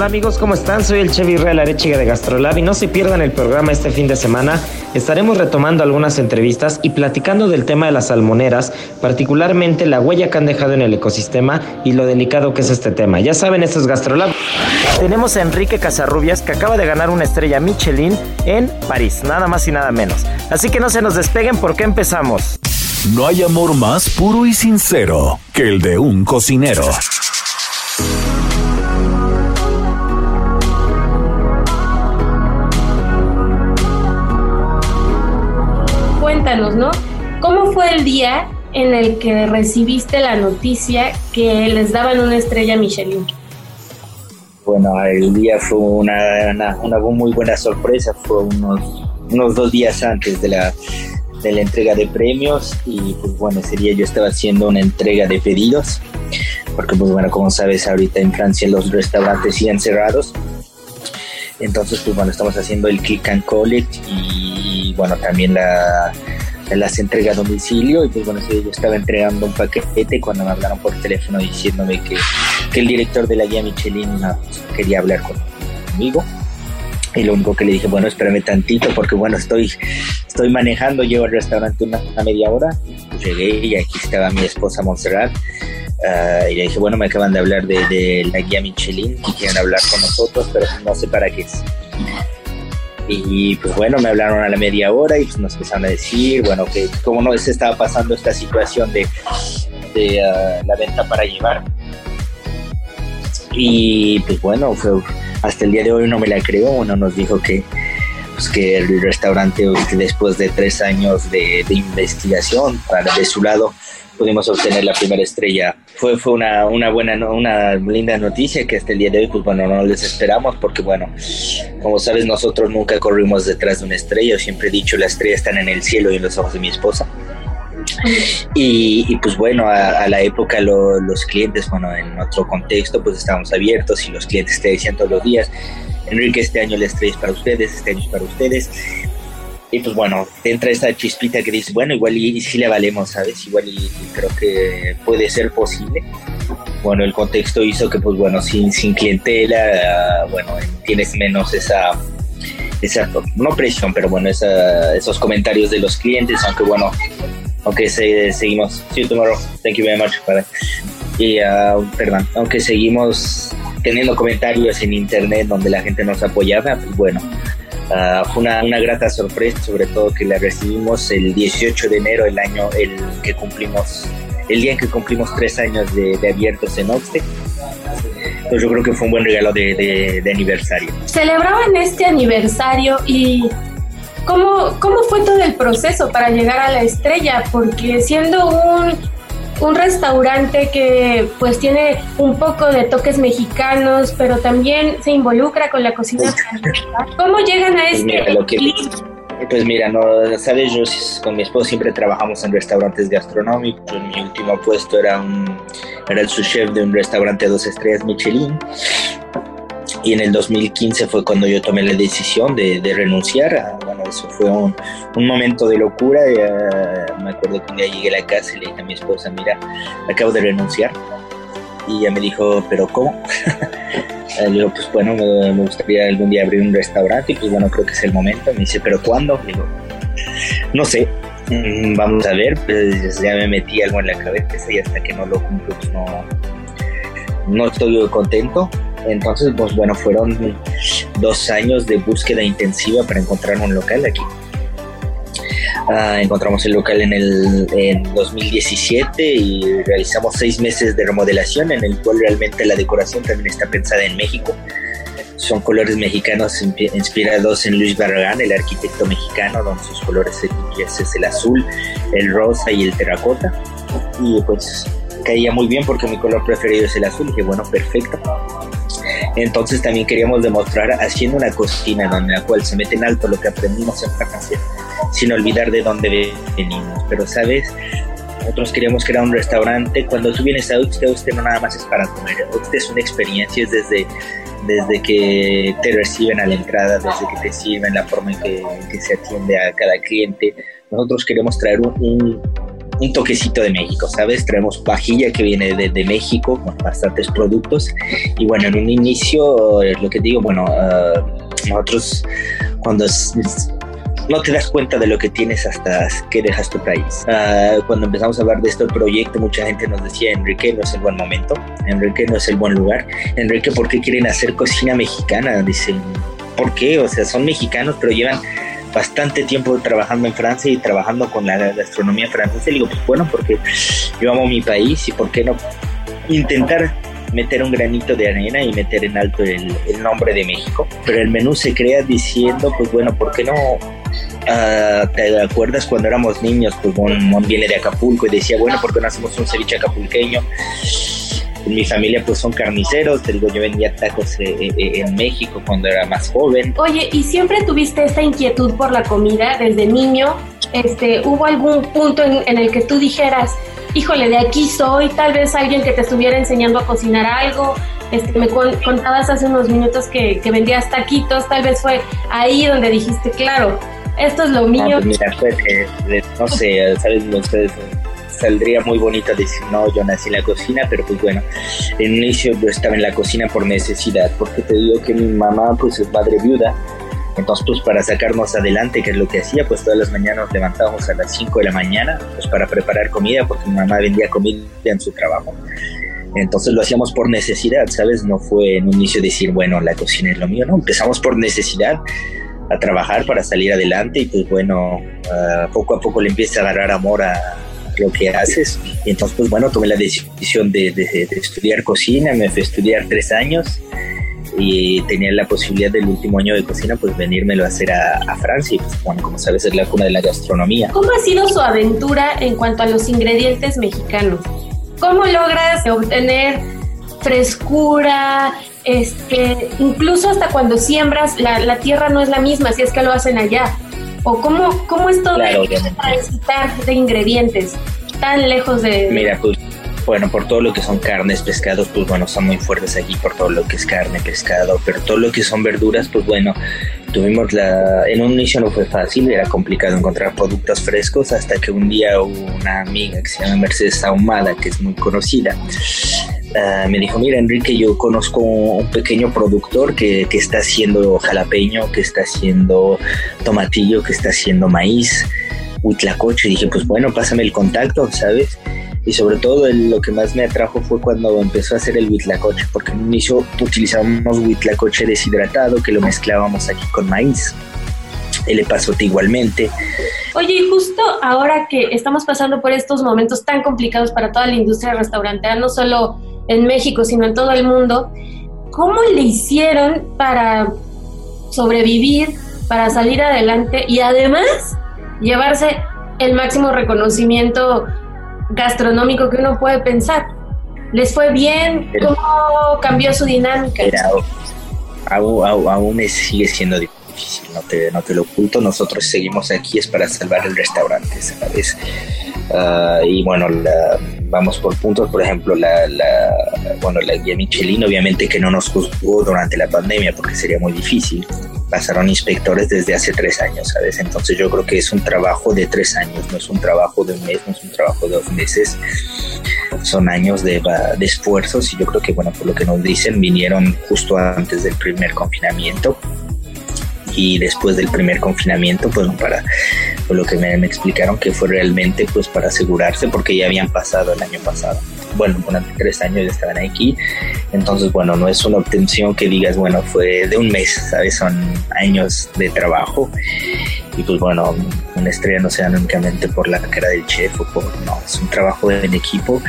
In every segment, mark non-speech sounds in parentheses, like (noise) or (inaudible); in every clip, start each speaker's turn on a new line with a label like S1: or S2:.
S1: Hola amigos, ¿cómo están? Soy el Chef Israel Arechiga de Gastrolab y no se pierdan el programa este fin de semana. Estaremos retomando algunas entrevistas y platicando del tema de las salmoneras, particularmente la huella que han dejado en el ecosistema y lo delicado que es este tema. Ya saben, esto es Gastrolab. Tenemos a Enrique Casarrubias que acaba de ganar una estrella Michelin en París, nada más y nada menos. Así que no se nos despeguen porque empezamos.
S2: No hay amor más puro y sincero que el de un cocinero.
S3: Cuéntanos, ¿no? ¿Cómo fue el día en el que recibiste la noticia que les daban una estrella Michelin?
S4: Bueno, el día fue una, una, muy buena sorpresa, fue unos, unos dos días antes de la, de la entrega de premios y pues bueno, ese día yo estaba haciendo una entrega de pedidos, porque pues bueno, como sabes, ahorita en Francia los restaurantes siguen cerrados, entonces pues bueno, estamos haciendo el click and collect y bueno, también la, las entregas a domicilio y pues bueno, sí, yo estaba entregando un paquete cuando me hablaron por teléfono diciéndome que, que el director de la guía Michelin no, pues, quería hablar conmigo y lo único que le dije, bueno, espérame tantito porque bueno, estoy, estoy manejando, llevo al restaurante una, una media hora, pues llegué y aquí estaba mi esposa Montserrat uh, y le dije, bueno, me acaban de hablar de, de la guía Michelin y quieren hablar con nosotros, pero no sé para qué es. Y pues bueno, me hablaron a la media hora y pues nos empezaron a decir, bueno, que cómo no se estaba pasando esta situación de, de uh, la venta para llevar. Y pues bueno, fue, hasta el día de hoy no me la creo, uno nos dijo que, pues que el restaurante después de tres años de, de investigación, para, de su lado, pudimos obtener la primera estrella. Fue, fue una, una buena, una linda noticia que hasta el día de hoy, pues bueno, no les esperamos porque bueno, como sabes, nosotros nunca corrimos detrás de una estrella, siempre he dicho, las estrellas están en el cielo y en los ojos de mi esposa. Y, y, pues bueno, a, a la época lo, los clientes, bueno, en otro contexto, pues estábamos abiertos y los clientes te decían todos los días, Enrique, este año la estrella es para ustedes, este año es para ustedes. Y pues bueno, entra esa chispita que dices, bueno, igual y, si le valemos, ¿sabes? Igual y, creo que puede ser posible. Bueno, el contexto hizo que pues bueno, sin, sin clientela, bueno, tienes menos esa, esa, no presión, pero bueno, esa, esos comentarios de los clientes, aunque bueno, aunque seguimos, sí, tomorrow, thank you very much, para, y, uh, perdón, aunque seguimos teniendo comentarios en internet donde la gente nos apoyaba, pues bueno, Ah, fue una, una, grata sorpresa, sobre todo que la recibimos el 18 de enero, el año el que cumplimos, el día en que cumplimos tres años de, abiertos en Oxte. Pues yo creo que fue un buen regalo de, de, aniversario.
S3: Celebraban este aniversario y ¿cómo, ¿cómo fue todo el proceso para llegar a la estrella? Porque siendo un un restaurante que pues tiene un poco de toques mexicanos, pero también se involucra con la cocina. ¿Cómo llegan a este
S4: Pues mira, no, sabes, yo con mi esposo siempre trabajamos en restaurantes gastronómicos. Mi último puesto era un era el sous chef de un restaurante de dos estrellas Michelin y en el 2015 fue cuando yo tomé la decisión de, renunciar. Bueno, eso fue un, un momento de locura. me acuerdo que un día llegué a la casa y le dije a mi esposa, mira, acabo de renunciar. Y ella me dijo, ¿pero cómo? (laughs) le digo, pues bueno, me, gustaría algún día abrir un restaurante y pues bueno, creo que es el momento. Me dice, ¿pero cuándo? digo, no sé, mm, vamos a ver. Pues ya me metí algo en la cabeza y hasta que no lo cumplo, pues no, no estoy contento entonces, pues bueno, fueron dos años de búsqueda intensiva para encontrar un local aquí. Ah, encontramos el local en el en 2017 y realizamos seis meses de remodelación en el cual realmente la decoración también está pensada en México. Son colores mexicanos inspirados en Luis Barragán, el arquitecto mexicano, donde sus colores es el azul, el rosa y el terracota. Y pues caía muy bien porque mi color preferido es el azul. Y que bueno, perfecto. Entonces también queríamos demostrar haciendo una cocina en la cual se mete en alto lo que aprendimos en Francia, sin olvidar de dónde venimos. Pero, ¿sabes? Nosotros queríamos crear un restaurante. Cuando tú vienes a usted, usted no nada más es para comer. Usted es una experiencia, es desde, desde que te reciben a la entrada, desde que te sirven, la forma en que, que se atiende a cada cliente. Nosotros queremos traer un toquecito de México, ¿sabes? Traemos vajilla que viene de, México con bastantes productos. Y bueno, en un inicio, lo que digo, bueno, ah, nosotros cuando no te das cuenta de lo que tienes hasta que dejas tu país. Ah, cuando empezamos a hablar de este proyecto, mucha gente nos decía, Enrique, no es el buen momento, Enrique, no es el buen lugar, Enrique, ¿por qué quieren hacer cocina mexicana? Dicen, ¿por qué? O sea, son mexicanos, pero llevan bastante tiempo trabajando en Francia y trabajando con la gastronomía francesa. Y digo, pues bueno, porque yo amo mi país y por qué no intentar meter un granito de arena y meter en alto el, nombre de México. Pero el menú se crea diciendo, pues bueno, ¿por qué no? Ah, ¿Te acuerdas cuando éramos niños? Pues Mon, viene de Acapulco y decía, bueno, ¿por qué no hacemos un ceviche acapulqueño? Mi familia pues son carniceros, te digo, yo vendía tacos eh, eh, eh, en México cuando era más joven.
S3: Oye, ¿y siempre tuviste esta inquietud por la comida desde niño? Este, ¿Hubo algún punto en, el que tú dijeras, híjole, de aquí soy, tal vez alguien que te estuviera enseñando a cocinar algo? Este, me contabas hace unos minutos que, que vendías taquitos, tal vez fue ahí donde dijiste, claro, esto es lo mío.
S4: pues mira, fue no sé, sabes, ustedes saldría muy bonita decir, no, yo nací en la cocina, pero pues bueno, en inicio yo estaba en la cocina por necesidad, porque te digo que mi mamá pues es madre viuda, entonces pues para sacarnos adelante, que es lo que hacía, pues todas las mañanas nos levantábamos a las 5 de la mañana, pues para preparar comida, porque mi mamá vendía comida en su trabajo. Entonces lo hacíamos por necesidad, ¿sabes? No fue en un inicio decir, bueno, la cocina es lo mío, no, empezamos por necesidad a trabajar para salir adelante y pues bueno, ah, poco a poco le empieza a agarrar amor a, lo que haces. Y entonces, pues bueno, tomé la decisión de, estudiar cocina, me fui a estudiar tres años y tenía la posibilidad del último año de cocina, pues venírmelo a hacer a, Francia. Y pues bueno, como sabes, es la cuna de la gastronomía.
S3: ¿Cómo ha sido su aventura en cuanto a los ingredientes mexicanos? ¿Cómo logras obtener frescura, este, incluso hasta cuando siembras, la, la, tierra no es la misma, si es que lo hacen allá. ¿O cómo, cómo es todo claro, de, de ingredientes tan lejos de...?
S4: Mira, pues bueno, por todo lo que son carnes, pescados, pues bueno, son muy fuertes aquí por todo lo que es carne, pescado, pero todo lo que son verduras, pues bueno, tuvimos la, en un inicio no fue fácil, era complicado encontrar productos frescos hasta que un día una amiga que se llama Mercedes Ahumada, que es muy conocida, ah, me dijo, mira Enrique, yo conozco un pequeño productor que, que está haciendo jalapeño, que está haciendo tomatillo, que está haciendo maíz, huitlacoche, y dije, pues bueno, pásame el contacto, ¿sabes? y sobre todo lo que más me atrajo fue cuando empezó a hacer el huitlacoche, porque en un inicio utilizábamos huitlacoche deshidratado que lo mezclábamos aquí con maíz. El epazote igualmente.
S3: Oye, y justo ahora que estamos pasando por estos momentos tan complicados para toda la industria restaurantera, no solo en México, sino en todo el mundo, ¿cómo le hicieron para sobrevivir, para salir adelante y además llevarse el máximo reconocimiento gastronómico que uno puede pensar. ¿Les fue bien? ¿Cómo cambió su dinámica?
S4: aún, aún, sigue siendo difícil, no te, no te lo oculto. Nosotros seguimos aquí, es para salvar el restaurante, ¿sabes? Uh, y bueno, vamos por puntos, por ejemplo, la, la, bueno, la guía Michelin obviamente que no nos juzgó durante la pandemia porque sería muy difícil pasaron inspectores desde hace tres años, ¿sabes? Entonces yo creo que es un trabajo de tres años, no es un trabajo de un mes, no es un trabajo de dos meses, son años de, de esfuerzos y yo creo que, bueno, por lo que nos dicen, vinieron justo antes del primer confinamiento y después del primer confinamiento, pues para por lo que me, me, explicaron que fue realmente pues para asegurarse porque ya habían pasado el año pasado. Bueno, durante tres años ya estaban aquí entonces, bueno, no es una obtención que digas, bueno, fue de un mes, ¿sabes? Son años de trabajo. Y pues bueno, una estrella no se da únicamente por la cara del chef o por, no, es un trabajo en equipo.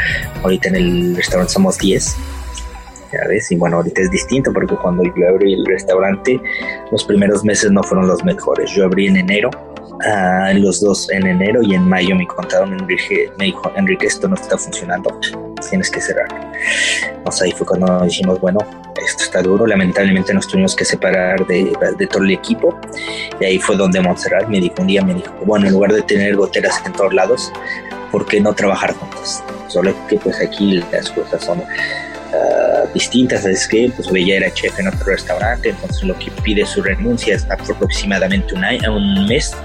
S4: Ahorita en el restaurante somos 10, ¿sabes? Y bueno, ahorita es distinto porque cuando yo abrí el restaurante, los primeros meses no fueron los mejores. Yo abrí en enero, uh, los dos en enero y en mayo me contaron, Enrique, me dijo, Enrique, esto no está funcionando tienes que cerrar. Entonces ahí fue cuando dijimos, bueno, esto está duro, lamentablemente nos tuvimos que separar de, de todo el equipo y ahí fue donde Montserrat me dijo, un día me dijo, bueno, en lugar de tener goteras en todos lados, ¿por qué no trabajar juntos? Solo que pues aquí las cosas son uh, distintas, es que pues ella era chef en otro restaurante, entonces lo que pide su renuncia es aproximadamente un, año, un mes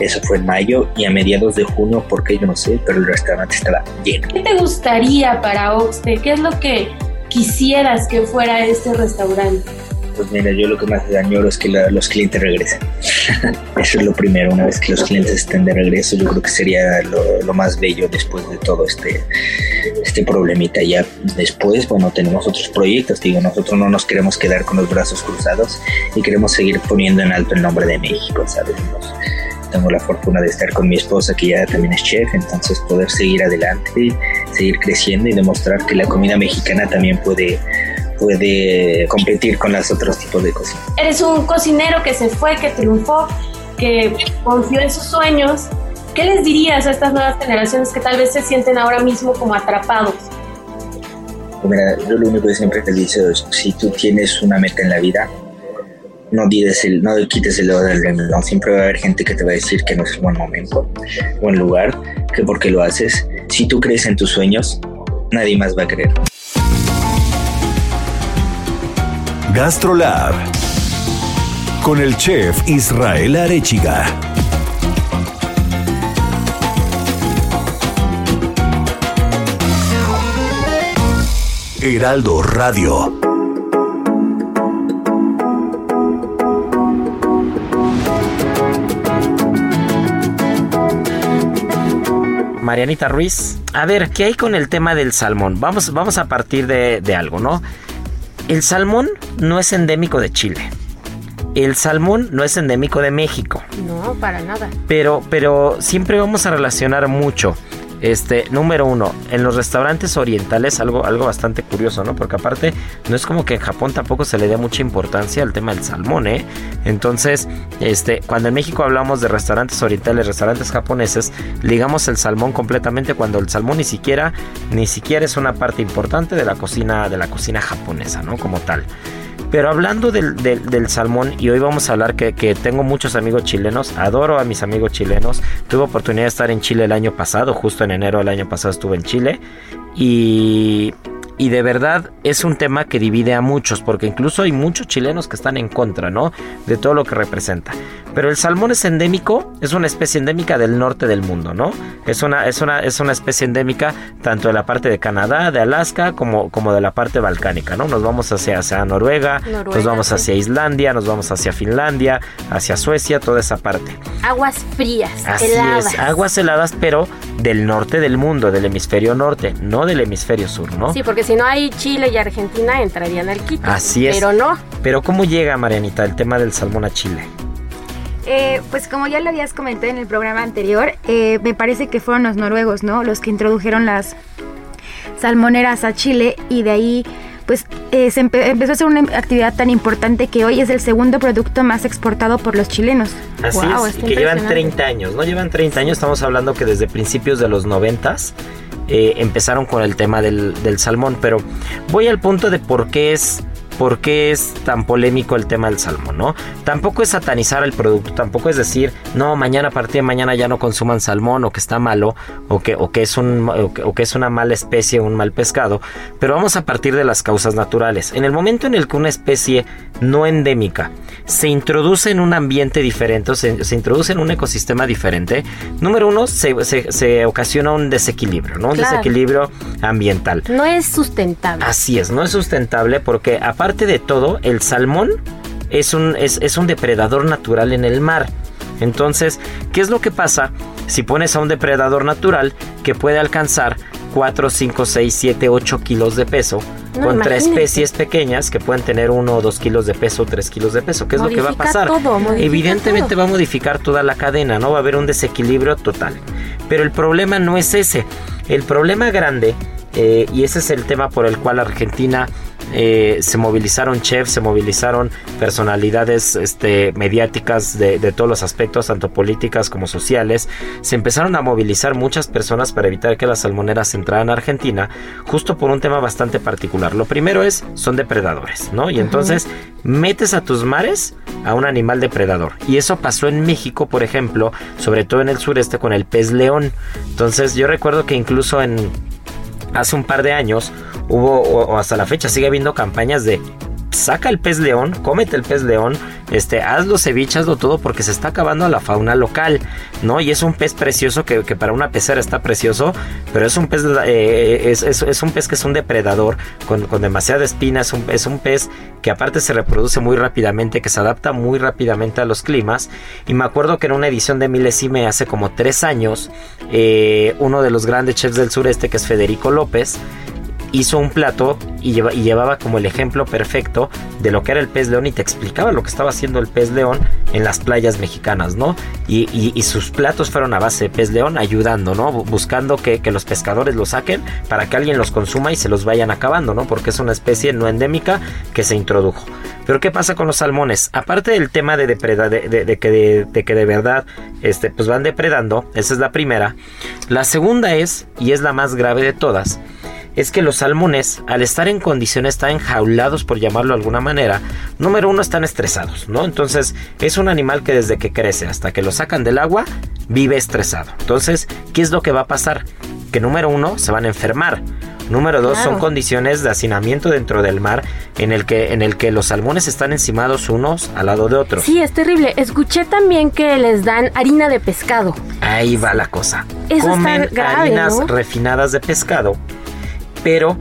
S4: eso fue en mayo y a mediados de junio, porque yo no sé, pero el restaurante estaba lleno.
S3: ¿Qué te gustaría para Oxte? ¿Qué es lo que quisieras que fuera este restaurante?
S4: Pues mira, yo lo que más añoro es que los clientes regresen. (laughs) Eso es lo primero, una vez que los clientes estén de regreso, yo creo que sería lo, más bello después de todo este, este problemita. Ya después, bueno, tenemos otros proyectos, digo, nosotros no nos queremos quedar con los brazos cruzados y queremos seguir poniendo en alto el nombre de México, ¿sabes? tengo la fortuna de estar con mi esposa que ya también es chef, entonces poder seguir adelante, seguir creciendo y demostrar que la comida mexicana también puede puede competir con los otros tipos de cocina.
S3: Eres un cocinero que se fue, que triunfó, que confió en sus sueños. ¿Qué les dirías a estas nuevas generaciones que tal vez se sienten ahora mismo como atrapados?
S4: Mira, yo lo único que siempre te digo es, si tú tienes una meta en la vida, no, el, no quites el dedo del renglón. Siempre va a haber gente que te va a decir que no es buen momento, buen lugar, que porque lo haces. Si tú crees en tus sueños, nadie más va a creer.
S2: GastroLab con el chef Israel Arechiga. Heraldo Radio.
S1: Marianita Ruiz. A ver, ¿qué hay con el tema del salmón? Vamos, vamos a partir de, de algo, ¿no? El salmón no es endémico de Chile. El salmón no es endémico de México.
S3: No, para nada.
S1: Pero, pero siempre vamos a relacionar mucho este, número uno, en los restaurantes orientales, algo, algo bastante curioso, ¿no? Porque aparte, no es como que en Japón tampoco se le dé mucha importancia al tema del salmón, ¿eh? Entonces, este, cuando en México hablamos de restaurantes orientales, restaurantes japoneses, ligamos el salmón completamente cuando el salmón ni siquiera, ni siquiera es una parte importante de la cocina, de la cocina japonesa, ¿no? Como tal. Pero hablando del, del, salmón, y hoy vamos a hablar que, que, tengo muchos amigos chilenos, adoro a mis amigos chilenos. Tuve oportunidad de estar en Chile el año pasado, justo en enero del año pasado estuve en Chile. Y y de verdad es un tema que divide a muchos, porque incluso hay muchos chilenos que están en contra, ¿no? De todo lo que representa. Pero el salmón es endémico, es una especie endémica del norte del mundo, ¿no? Es una, es una, es una especie endémica tanto de la parte de Canadá, de Alaska, como, como de la parte balcánica, ¿no? Nos vamos hacia, hacia Noruega, nos vamos hacia Islandia, nos vamos hacia Finlandia, hacia Suecia, toda esa parte.
S3: Aguas frías,
S1: Así es, aguas heladas, pero del norte del mundo, del hemisferio norte, no del hemisferio sur, ¿no?
S3: Sí, porque si no hay Chile y Argentina entrarían al quito.
S1: Así es.
S3: Pero no.
S1: Pero ¿cómo llega, Marianita, el tema del salmón a Chile?
S5: Eh, pues como ya lo habías comentado en el programa anterior, eh, me parece que fueron los noruegos, ¿no? Los que introdujeron las salmoneras a Chile y de ahí pues eh, se empezó a hacer una actividad tan importante que hoy es el segundo producto más exportado por los chilenos.
S1: Así es, que llevan 30 años, ¿no? Llevan 30 años, estamos hablando que desde principios de los 90 empezaron con el tema del, del salmón, pero voy al punto de por qué es por qué es tan polémico el tema del salmón, ¿no? Tampoco es satanizar el producto, tampoco es decir, no, mañana a partir de mañana ya no consuman salmón o que está malo o que, o que, es, un, o que, es una mala especie, un mal pescado, pero vamos a partir de las causas naturales. En el momento en el que una especie no endémica se introduce en un ambiente diferente, o se, introduce en un ecosistema diferente, número uno, se, ocasiona un desequilibrio, ¿no? Un desequilibrio ambiental.
S3: No es sustentable.
S1: Así es, no es sustentable porque aparte aparte de todo, el salmón es un, es, un depredador natural en el mar. Entonces, ¿qué es lo que pasa si pones a un depredador natural que puede alcanzar 4, 5, 6, 7, 8 kilos de peso contra especies pequeñas que pueden tener 1 o 2 kilos de peso, 3 kilos de peso? ¿Qué es lo que va a pasar? Evidentemente va a modificar toda la cadena, ¿no? Va a haber un desequilibrio total. Pero el problema no es ese. El problema grande, eh, y ese es el tema por el cual Argentina eh, se movilizaron chefs, se movilizaron personalidades este, mediáticas de, todos los aspectos, tanto políticas como sociales. Se empezaron a movilizar muchas personas para evitar que las salmoneras entraran a Argentina, justo por un tema bastante particular. Lo primero es, son depredadores, ¿no? Y entonces metes a tus mares a un animal depredador. Y eso pasó en México, por ejemplo, sobre todo en el sureste con el pez león. Entonces yo recuerdo que incluso en hace un par de años hubo, o, hasta la fecha sigue habiendo campañas de saca el pez león, cómete el pez león, este, hazlo ceviche, hazlo todo porque se está acabando la fauna local, ¿no? Y es un pez precioso que, para una pecera está precioso, pero es un pez, eh, es, un pez que es un depredador con, demasiada espina, es un, un pez que aparte se reproduce muy rápidamente, que se adapta muy rápidamente a los climas. Y me acuerdo que en una edición de Milesime hace como tres años, eh, uno de los grandes chefs del sureste, que es Federico López, hizo un plato y, llevaba como el ejemplo perfecto de lo que era el pez león y te explicaba lo que estaba haciendo el pez león en las playas mexicanas, ¿no? Y, sus platos fueron a base de pez león ayudando, ¿no? Buscando que, los pescadores lo saquen para que alguien los consuma y se los vayan acabando, ¿no? Porque es una especie no endémica que se introdujo. Pero ¿qué pasa con los salmones? Aparte del tema de, depredar, de, que, de, que de verdad este, pues van depredando, esa es la primera. La segunda es, y es la más grave de todas, es que los salmones, al estar en condiciones tan enjaulados, por llamarlo de alguna manera, número uno están estresados, ¿no? Entonces, es un animal que desde que crece hasta que lo sacan del agua, vive estresado. Entonces, ¿qué es lo que va a pasar? Que número uno, se van a enfermar. Número dos, son condiciones de hacinamiento dentro del mar en el, que, en el que los salmones están encimados unos al lado de otros.
S3: Sí, es terrible. Escuché también que les dan harina de pescado.
S1: Ahí va la cosa. Comen harinas refinadas de pescado pero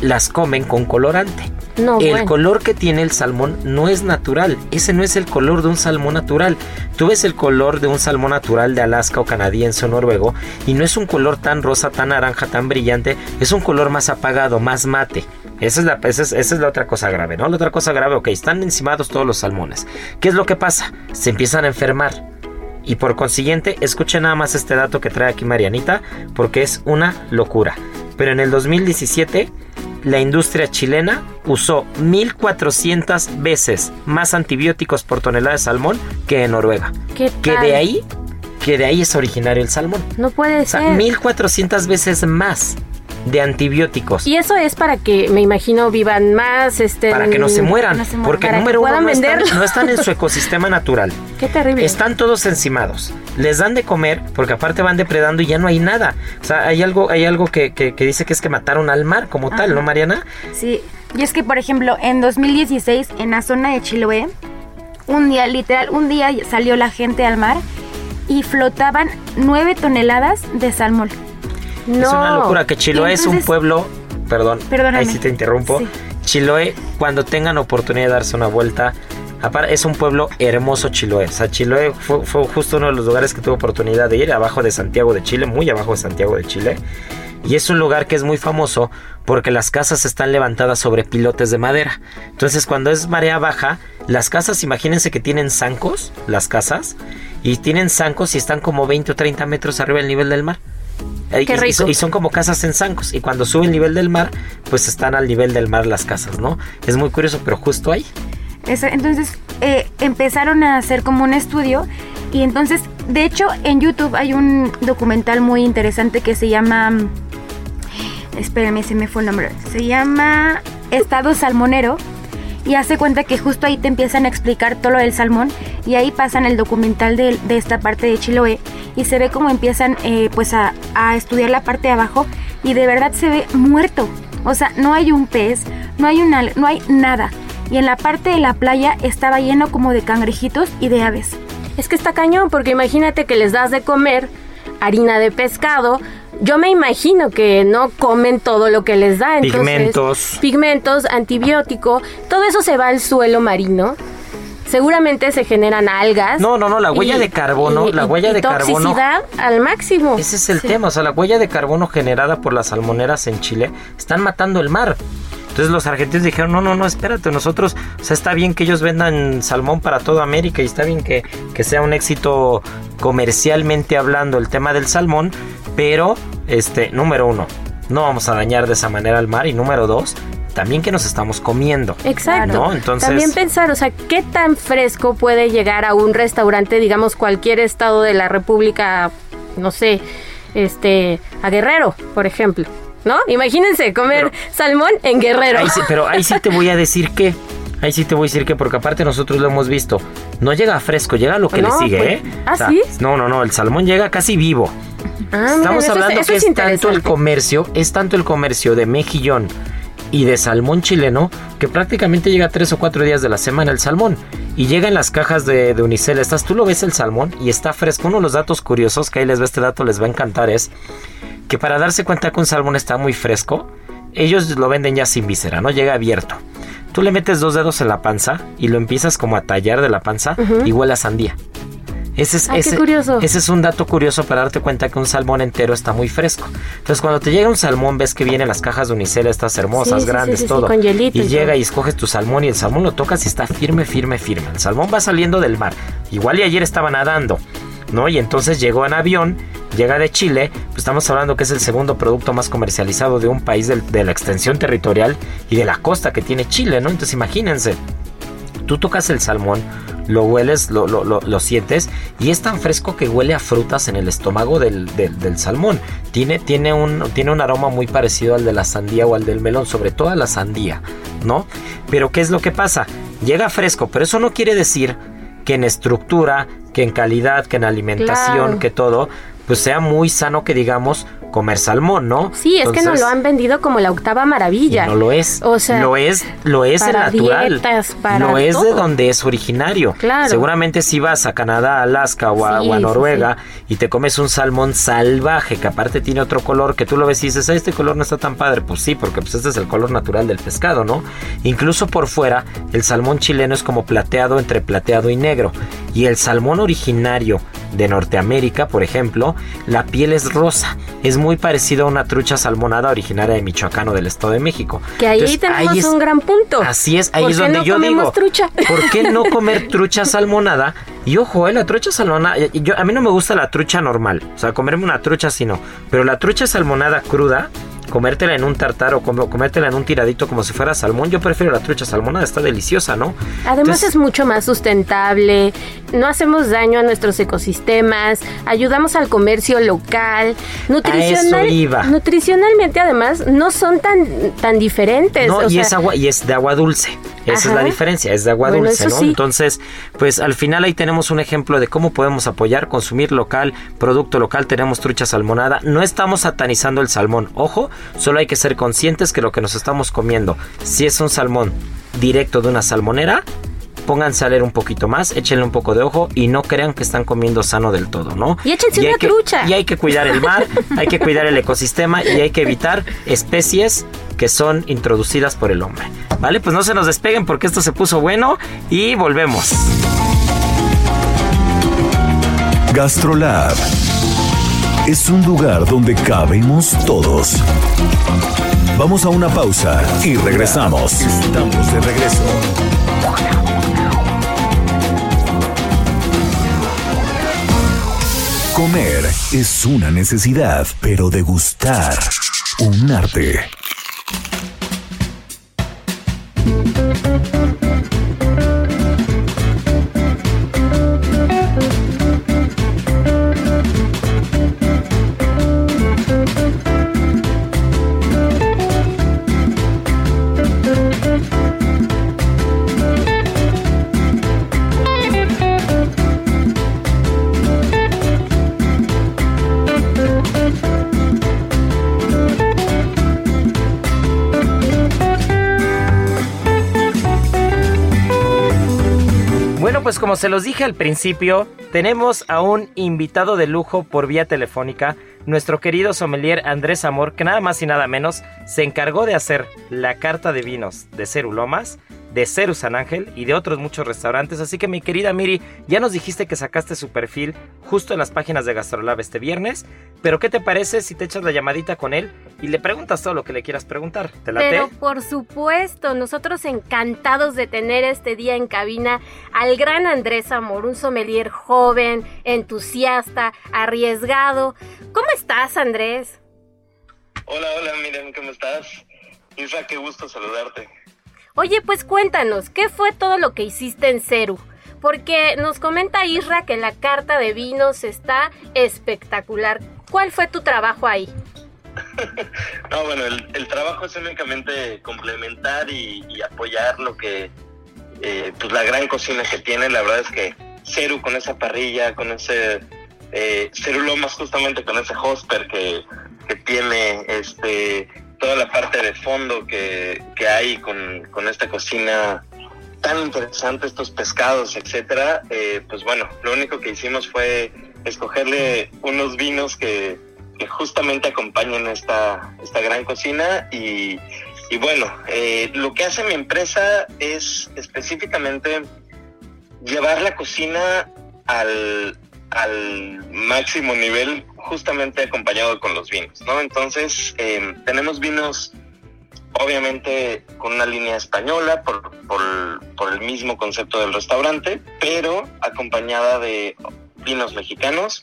S1: las comen con colorante. No, el color que tiene el salmón no es natural. Ese no es el color de un salmón natural. Tú ves el color de un salmón natural de Alaska o canadiense o noruego y no es un color tan rosa, tan naranja, tan brillante. Es un color más apagado, más mate. Esa es, la, esa es, la otra cosa grave, ¿no? La otra cosa grave, ok, están encimados todos los salmones. ¿Qué es lo que pasa? Se empiezan a enfermar. Y por consiguiente, escuchen nada más este dato que trae aquí Marianita, porque es una locura pero en el 2017 la industria chilena usó 1.400 veces más antibióticos por tonelada de salmón que en Noruega.
S3: ¿Qué
S1: Que de ahí, que de ahí es originario el salmón.
S3: No puede ser.
S1: 1.400 veces más. De antibióticos.
S3: Y eso es para que, me imagino, vivan más, este,
S1: para que no se mueran, porque
S3: Para que
S1: número uno no están, no están en su (laughs) ecosistema natural.
S3: Qué terrible.
S1: Están todos encimados. Les dan de comer porque aparte van depredando y ya no hay nada. O sea, hay algo, hay algo que, que- que dice que es que mataron al mar como tal, ¿no, Mariana?
S5: Sí, y es que, por ejemplo, en 2016, en la zona de Chiloé, un día, literal, un día salió la gente al mar y flotaban 9 toneladas de salmón.
S3: No.
S1: Es una locura que Chiloé es un pueblo, perdón,
S5: Perdóname.
S1: ahí sí te interrumpo.
S5: Sí.
S1: Chiloé, cuando tengan oportunidad de darse una vuelta, es un pueblo hermoso Chiloé. O sea, Chiloé fue, fue justo uno de los lugares que tuve oportunidad de ir, abajo de Santiago de Chile, muy abajo de Santiago de Chile. Y es un lugar que es muy famoso porque las casas están levantadas sobre pilotes de madera. Entonces, cuando es marea baja, las casas, imagínense que tienen zancos, las casas, y tienen zancos y están como 20 o 30 metros arriba del nivel del mar.
S3: Qué
S1: y
S3: rico.
S1: son- Y son como casas en zancos. Y cuando sube el nivel del mar, pues están al nivel del mar las casas, ¿no? Es muy curioso, pero justo ahí.
S5: Eso, entonces eh, empezaron a hacer como un estudio y entonces, de hecho, en YouTube hay un documental muy interesante que se llama, mm, espérame, se me fue el nombre, se llama Estado Salmonero y hace cuenta que justo ahí te empiezan a explicar todo lo del salmón y ahí pasan el documental de, esta parte de Chiloé y se ve cómo empiezan eh, pues a, estudiar la parte de abajo y de verdad se ve muerto. O sea, no hay un pez, no hay un al- no hay nada. Y en la parte de la playa estaba lleno como de cangrejitos y de aves.
S3: Es que está cañón, porque imagínate que les das de comer harina de pescado. Yo me imagino que no comen todo lo que les da. Entonces,
S1: Pigmentos.
S3: Pigmentos, antibiótico, todo eso se va al suelo marino. Seguramente se generan algas.
S1: No, no, no, la huella
S3: y-
S1: de carbono,
S3: y-
S1: la huella
S3: y
S1: de carbono.
S3: toxicidad al máximo.
S1: Ese es el
S3: Sí.
S1: tema, o sea, la huella de carbono generada por las salmoneras en Chile están matando el mar. Entonces los argentinos dijeron, no, no, no, espérate, nosotros, o sea, está bien que ellos vendan salmón para toda América y está bien que, que sea un éxito comercialmente hablando el tema del salmón, pero, este, número uno, no vamos a dañar de esa manera al mar y número dos, también que nos estamos comiendo.
S3: Exacto.
S1: ¿no? Entonces-
S3: También pensar, o sea, qué tan fresco puede llegar a un restaurante, digamos, cualquier estado de la República, no sé, este, a Guerrero, por ejemplo. ¿No? Imagínense comer salmón en Guerrero.
S1: Ahí sí, pero ahí sí te voy a decir que. Ahí sí te voy a decir que, porque aparte nosotros lo hemos visto. No llega fresco, llega lo que
S3: No,
S1: le sigue,
S3: pues,
S1: ¿eh?
S3: ¿ah, sí?
S1: No, no, no, el salmón llega casi vivo.
S3: Ah,
S1: Estamos hablando que
S3: es
S1: es, tanto el comercio, es tanto el comercio de mejillón y de salmón chileno que prácticamente llega tres o cuatro días de la semana el salmón. Y llega en las cajas de, de Unicel. Estas, tú lo ves el salmón y está fresco. Uno de los datos curiosos que ahí les ve este dato, les va a encantar es que para darse cuenta que un salmón está muy fresco, ellos lo venden ya sin víscera, ¿no? Llega abierto. Tú le metes dos dedos en la panza y lo empiezas como a tallar de la panza y huele a sandía. Ese es,
S3: Ah, qué
S1: ese,
S3: curioso.
S1: ese es un dato curioso para darte cuenta que un salmón entero está muy fresco. Entonces, cuando te llega un salmón, ves que vienen las cajas de unicel, estas hermosas,
S3: Sí,
S1: grandes,
S3: sí, sí,
S1: todo.
S3: con hielito
S1: y llega y escoges tu salmón y el salmón lo tocas y está firme, firme, firme. El salmón va saliendo del mar. Igual y ayer estaba nadando. ¿no? Y entonces llegó en avión, llega de Chile, pues estamos hablando que es el segundo producto más comercializado de un país del- de la extensión territorial y de la costa que tiene Chile, ¿no? Entonces imagínense, tú tocas el salmón, lo hueles, lo, lo- lo- lo sientes y es tan fresco que huele a frutas en el estómago del, del- del salmón. Tiene, tiene, un, tiene un aroma muy parecido al de la sandía o al del melón, sobre todo a la sandía, ¿no? Pero ¿qué es lo que pasa? Llega fresco, pero eso no quiere decir que en estructura, que en calidad, que en alimentación,
S3: Claro.
S1: que todo, pues sea muy sano que digamos comer salmón, ¿no?
S3: Sí, es que nos lo han vendido como la octava maravilla.
S1: no lo es.
S3: O sea,
S1: lo es, lo es
S3: para
S1: natural.
S3: dietas, para
S1: lo es de donde es originario.
S3: Claro.
S1: Seguramente si vas a Canadá, Alaska o a,
S3: Sí,
S1: o a
S3: sí,
S1: Noruega y te comes un salmón salvaje que aparte tiene otro color que tú lo ves y dices, "Ah, este color no está tan padre. Pues sí, porque pues este es el color natural del pescado, ¿no? Incluso por fuera, el salmón chileno es como plateado entre plateado y negro. Y el salmón originario de Norteamérica, por ejemplo, la piel es rosa. Es muy parecido a una trucha salmonada originaria de Michoacán o del Estado de México.
S3: Que ahí
S1: Entonces,
S3: tenemos
S1: ahí es-
S3: un gran punto.
S1: Así es, ahí
S3: ¿Por
S1: es donde
S3: no
S1: yo digo,
S3: trucha?
S1: ¿por qué no (laughs) comer trucha salmonada? Y ojo, eh, la trucha salmonada, yo, a mí no me gusta la trucha normal, o sea, comerme una trucha así no, pero la trucha salmonada cruda comértela en un tartar o com- comértela en un tiradito como si fuera salmón. Yo prefiero la trucha salmonada, está deliciosa, ¿no?
S3: Además
S1: Entonces-
S3: es mucho más sustentable, no hacemos daño a nuestros ecosistemas, ayudamos al comercio local, nutricional,
S1: iba.
S3: nutricionalmente además no son tan, tan diferentes.
S1: No,
S3: o
S1: y
S3: sea,
S1: es agua, y es de agua dulce. Esa es la diferencia, es de agua
S3: Bueno,
S1: dulce, ¿no?
S3: sí.
S1: Entonces, pues al final ahí tenemos un ejemplo de cómo podemos apoyar, consumir local, producto local, tenemos trucha salmonada. No estamos satanizando el salmón, ojo, solo hay que ser conscientes que lo que nos estamos comiendo, si es un salmón directo de una salmonera, pónganse a leer un poquito más, échenle un poco de ojo y no crean que están comiendo sano del todo, ¿no?
S3: Y échense una
S1: que-
S3: trucha.
S1: Y hay que cuidar el mar, hay que cuidar el ecosistema y hay que evitar especies que son introducidas por el hombre. ¿Vale? Pues no se nos despeguen porque esto se puso bueno y volvemos.
S2: GastroLab es un lugar donde cabemos todos. Vamos a una pausa y regresamos. Estamos de regreso. Comer es una necesidad, pero degustar un arte.
S1: Como se los dije al principio, tenemos a un invitado de lujo por vía telefónica, nuestro querido sommelier Andrés Amor, que nada más y nada menos se encargó de hacer la carta de vinos de Cerulomas, de Ceru San Ángel y de otros muchos restaurantes. Así que mi querida Miri, ya nos dijiste que sacaste su perfil justo en las páginas de Gastrolab este viernes, pero ¿qué te parece si te echas la llamadita con él y le preguntas todo lo que le quieras preguntar? ¿Te late?
S3: Pero por supuesto, nosotros encantados de tener este día en cabina al gran Andrés Amor, un sommelier joven, entusiasta, arriesgado. ¿Cómo estás, Andrés?
S6: Hola, hola, Miriam, ¿cómo estás? Isra, qué gusto saludarte.
S3: Oye, pues cuéntanos, ¿qué fue todo lo que hiciste en Ceru? Porque nos comenta Isra que la carta de vinos está espectacular. ¿Cuál fue tu trabajo ahí? (laughs)
S6: No, bueno, el, trabajo es únicamente complementar y, apoyar lo que, eh, pues la gran cocina que tiene. La verdad es que Ceru con esa parrilla, con ese eh, Cerulomas justamente con ese hosper que, que tiene, este, toda la parte de fondo que, que hay con, con esta cocina tan interesante, estos pescados, etcétera. eh, pues bueno, lo único que hicimos fue escogerle unos vinos que, justamente acompañan esta, esta gran cocina y, y bueno, eh, lo que hace mi empresa es específicamente llevar la cocina al, al máximo nivel justamente acompañado con los vinos, ¿no? Entonces, eh, tenemos vinos obviamente con una línea española por, por, el mismo concepto del restaurante, pero acompañada de vinos mexicanos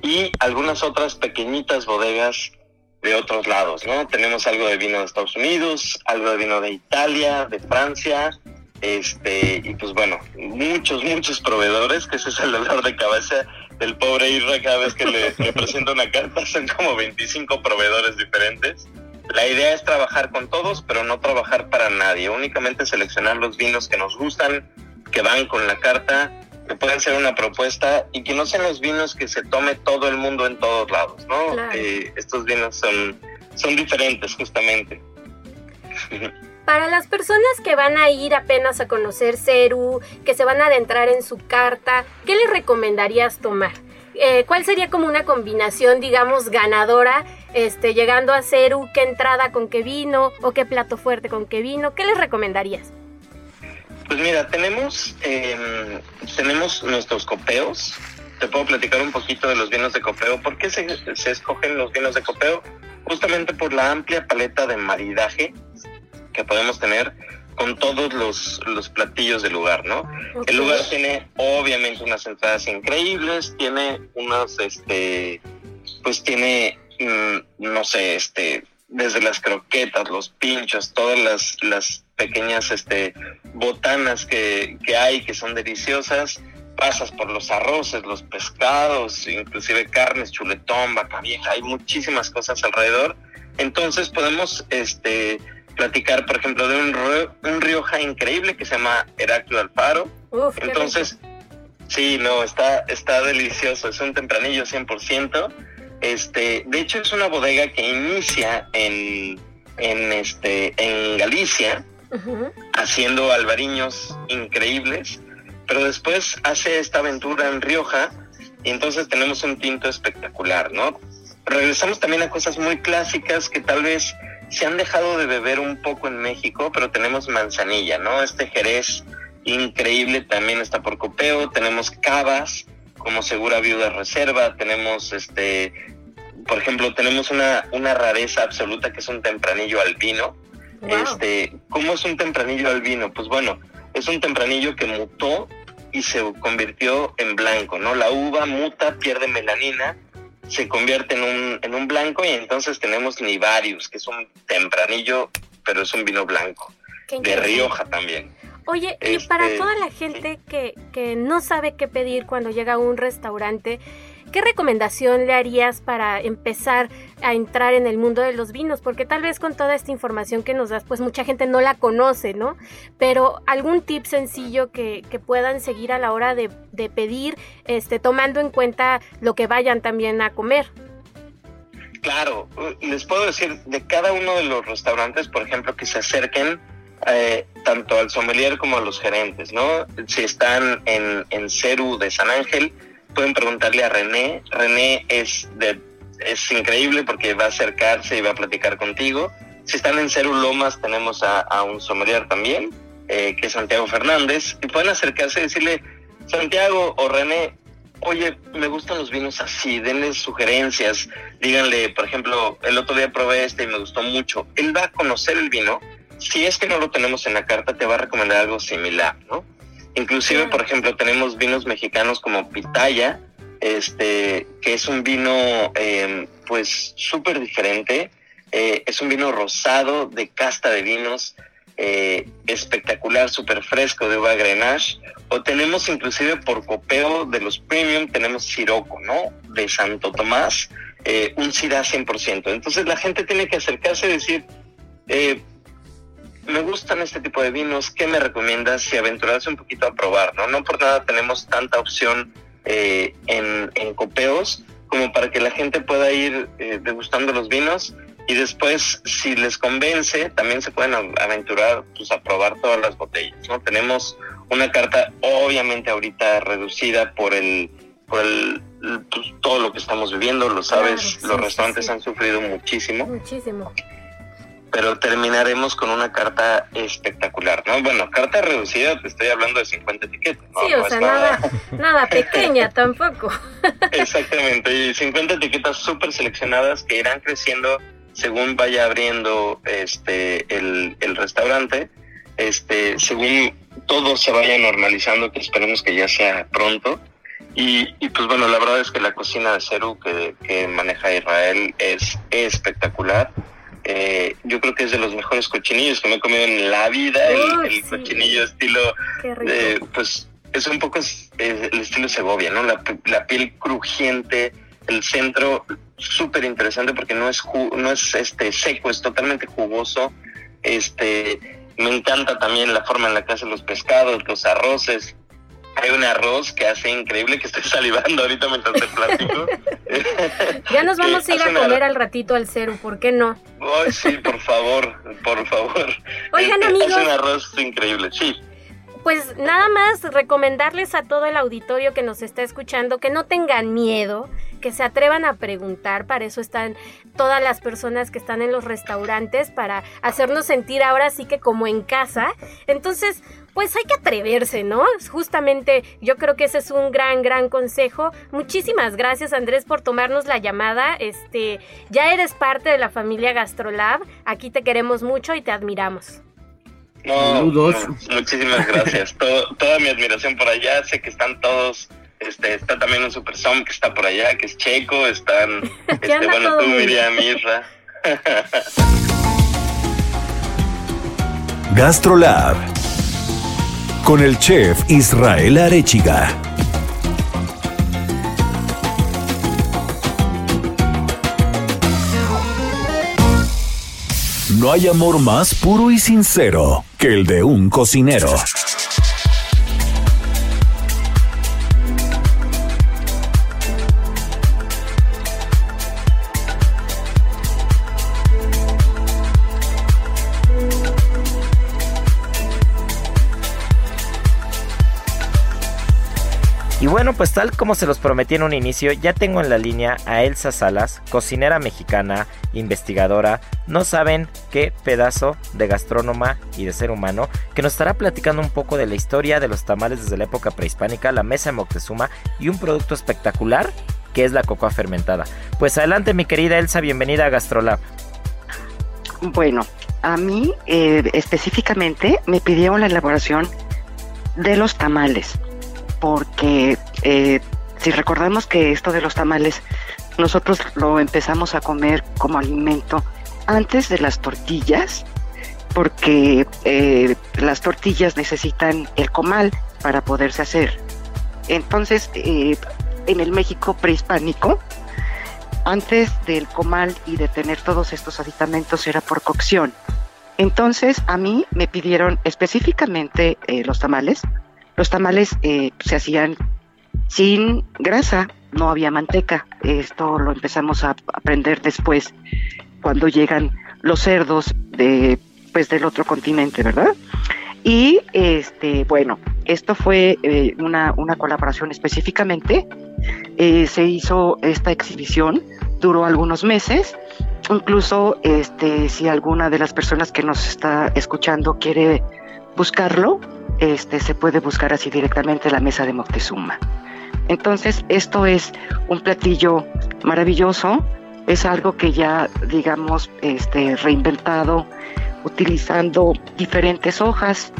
S6: y algunas otras pequeñitas bodegas de otros lados, ¿no? Tenemos algo de vino de Estados Unidos, algo de vino de Italia, de Francia, este, y pues bueno, muchos, muchos proveedores, que es el dolor de cabeza del pobre Irra cada vez que le, (laughs) le presento una carta, son como 25 proveedores diferentes. La idea es trabajar con todos, pero no trabajar para nadie, únicamente seleccionar los vinos que nos gustan, que van con la carta, que pueden ser una propuesta y que no sean los vinos que se tome todo el mundo en todos lados, ¿no?
S3: Claro.
S6: Eh, estos vinos son, son diferentes justamente. (laughs)
S3: Para las personas que van a ir apenas a conocer Ceru, que se van a adentrar en su carta, ¿qué les recomendarías tomar? Eh, ¿Cuál sería como una combinación, digamos, ganadora, este, llegando a Ceru? ¿Qué entrada con qué vino? ¿O qué plato fuerte con qué vino? ¿Qué les recomendarías?
S6: Pues mira, tenemos, eh, tenemos nuestros copeos. Te puedo platicar un poquito de los vinos de copeo. ¿Por qué se, se escogen los vinos de copeo? Justamente por la amplia paleta de maridaje que podemos tener con todos los, los platillos del lugar, ¿no? El lugar tiene obviamente unas entradas increíbles, tiene unos, este, pues tiene mm, no sé, este, desde las croquetas, los pinchos, todas las, las pequeñas este, botanas que, que hay que son deliciosas, pasas por los arroces, los pescados, inclusive carnes, chuletón, vaca vieja, hay muchísimas cosas alrededor. Entonces podemos este, platicar, por ejemplo, de un, un Rioja increíble que se llama Heraclio Alfaro. Entonces, sí, no, está, está delicioso, es un tempranillo 100%. Este, de hecho, es una bodega que inicia en, en, este, en Galicia, haciendo albariños increíbles pero después hace esta aventura en Rioja y entonces tenemos un tinto espectacular, ¿no? Regresamos también a cosas muy clásicas que tal vez se han dejado de beber un poco en México, pero tenemos manzanilla, ¿no? Este Jerez increíble también está por copeo, tenemos cavas como Segura Viuda Reserva, tenemos este, por ejemplo, tenemos una, una rareza absoluta que es un tempranillo albino. Este, ¿cómo es un tempranillo albino? Pues bueno, es un tempranillo que mutó y se convirtió en blanco, ¿no? La uva muta, pierde melanina, se convierte en un, en un blanco y entonces tenemos Nivarius, que es un tempranillo, pero es un vino blanco, de Rioja también.
S3: Oye, y para este, toda la gente que, que no sabe qué pedir cuando llega a un restaurante, ¿qué recomendación le harías para empezar a entrar en el mundo de los vinos? Porque tal vez con toda esta información que nos das, pues mucha gente no la conoce, ¿no? Pero algún tip sencillo que, puedan seguir a la hora de, pedir, este, tomando en cuenta lo que vayan también a comer.
S6: Claro, les puedo decir de cada uno de los restaurantes, por ejemplo, que se acerquen eh, tanto al sommelier como a los gerentes, ¿no? Si están en, en Ceru de San Ángel, pueden preguntarle a René. René es, de, es increíble porque va a acercarse y va a platicar contigo. Si están en Ceru Lomas, tenemos a, un sommelier también, eh, que es Santiago Fernández, y pueden acercarse y decirle, Santiago o René, oye, me gustan los vinos así, denle sugerencias, díganle, por ejemplo, el otro día probé este y me gustó mucho. Él va a conocer el vino, si es que no lo tenemos en la carta, te va a recomendar algo similar, ¿no? Inclusive, por ejemplo, tenemos vinos mexicanos como Pitaya, este, que es un vino, em, pues, súper diferente. Eh, es un vino rosado de casta de vinos, eh, espectacular, súper fresco de uva Grenache. O tenemos inclusive por copeo de los premium, tenemos Siroco, ¿no? De Santo Tomás, eh, un Syrah 100%. Entonces la gente tiene que acercarse y decir, me gustan este tipo de vinos, ¿qué me recomiendas si aventurarse un poquito a probar? No, no por nada tenemos tanta opción eh, en, en, copeos como para que la gente pueda ir eh, degustando los vinos y después, si les convence, también se pueden aventurar pues, a probar todas las botellas. ¿no? Tenemos una carta obviamente ahorita reducida por el por el, pues, todo lo que estamos viviendo, lo sabes, los restaurantes han sufrido muchísimo.
S3: Muchísimo
S6: pero terminaremos con una carta espectacular, ¿no? Bueno, carta reducida, te estoy hablando de 50 etiquetas, ¿no?
S3: Sí, o sea, nada, (laughs) nada pequeña tampoco. (laughs)
S6: Exactamente, y 50 etiquetas súper seleccionadas que irán creciendo según vaya abriendo este el, el restaurante, este, según todo se vaya normalizando, que esperemos que ya sea pronto. Y, y, pues bueno, la verdad es que la cocina de Ceru que, que maneja Israel es espectacular eh, yo creo que es de los mejores cochinillos que me he comido en la vida. el, cochinillo estilo, eh, pues es un poco el estilo Segovia, ¿no? La, piel crujiente, el centro súper interesante porque no es no es este seco, es totalmente jugoso. Este, me encanta también la forma en la que hacen los pescados, los arroces. Hay un arroz que hace increíble que estoy (laughs) salivando ahorita mientras te platico. (laughs)
S3: ya nos vamos a ir a comer al ratito al cero, ¿por qué no?
S6: Sí, por favor, por favor.
S3: Oigan, (laughs) amigos.
S6: Es un arroz increíble, sí.
S3: Pues nada más recomendarles a todo el auditorio que nos está escuchando que no tengan miedo, que se atrevan a preguntar, para eso están todas las personas que están en los restaurantes, para hacernos sentir ahora sí que como en casa. Entonces, pues hay que atreverse, ¿no? Justamente yo creo que ese es un gran, gran consejo. Muchísimas gracias Andrés por tomarnos la llamada. Este, ya eres parte de la familia Gastrolab. Aquí te queremos mucho y te admiramos.
S6: No, Saludos. muchísimas gracias. (laughs) toda mi admiración por allá. Sé que están todos Este, está también un super som que está por allá, que es checo, están, (laughs) este, bueno, tú, Miriam, Mirra. (laughs)
S2: Gastrolab con el chef Israel Arechiga. No hay amor más puro y sincero que el de un cocinero.
S1: Bueno, pues tal como se los prometí en un inicio, ya tengo en la línea a Elsa Salas, cocinera mexicana, investigadora, no saben qué pedazo de gastrónoma y de ser humano, que nos estará platicando un poco de la historia de los tamales desde la época prehispánica, la mesa de Moctezuma y un producto espectacular que es la cocoa fermentada. Pues adelante mi querida Elsa, bienvenida a Gastrolab.
S7: Bueno, a mí eh, específicamente me pidieron la elaboración de los tamales porque eh, si recordamos que esto de los tamales, nosotros lo empezamos a comer como alimento antes de las tortillas, porque eh, las tortillas necesitan el comal para poderse hacer. Entonces, eh, en el México prehispánico, antes del comal y de tener todos estos aditamentos era por cocción. Entonces, a mí me pidieron específicamente los tamales los tamales eh, se hacían sin grasa, no había manteca. Esto lo empezamos a aprender después cuando llegan los cerdos de pues del otro continente, ¿verdad? Y este, bueno, esto fue eh, una, una, colaboración específicamente. Eh, se hizo esta exhibición, duró algunos meses. Incluso este, si alguna de las personas que nos está escuchando quiere buscarlo, este, se puede buscar así directamente la mesa de Moctezuma. Entonces, esto es un platillo maravilloso, es algo que ya, digamos, este, reinventado, utilizando diferentes hojas,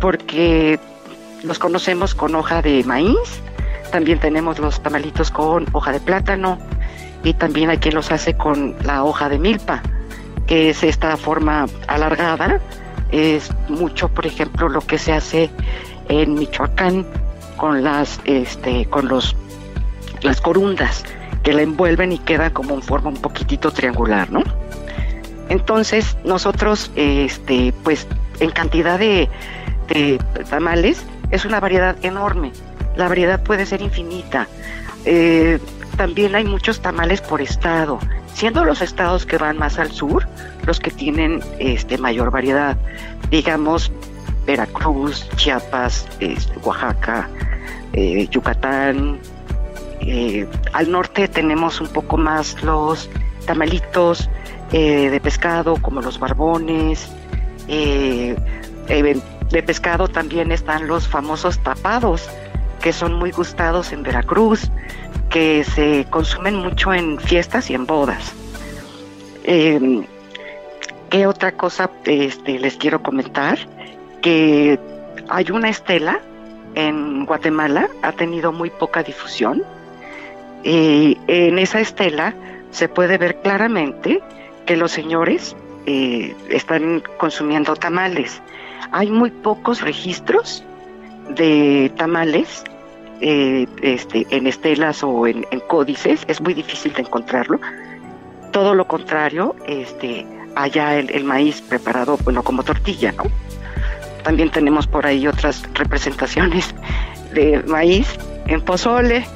S7: porque los conocemos con hoja de maíz, también tenemos los tamalitos con hoja de plátano, y también hay quien los hace con la hoja de milpa, que es esta forma alargada es mucho, por ejemplo, lo que se hace en Michoacán con las, este, con los, las corundas que la envuelven y queda como en forma un poquitito triangular, ¿no? Entonces nosotros, este, pues, en cantidad de, tamales es una variedad enorme. La variedad puede ser infinita. Eh, también hay muchos tamales por estado, siendo los estados que van más al sur los que tienen este mayor variedad. Digamos Veracruz, Chiapas, este, Oaxaca, eh, Yucatán. Eh, al norte tenemos un poco más los tamalitos eh, de pescado como los barbones. de pescado también están los famosos tapados que son muy gustados en Veracruz se consumen mucho en fiestas y en bodas. Em, ¿Qué otra cosa este, les quiero comentar? Que hay una estela en Guatemala, ha tenido muy poca difusión. Y en esa estela se puede ver claramente que los señores eh, están consumiendo tamales. Hay muy pocos registros de tamales eh, este, en estelas o en, códices, es muy difícil de encontrarlo. Todo lo contrario, este, allá el, maíz preparado, bueno, como tortilla. También tenemos por ahí otras representaciones de maíz en pozole,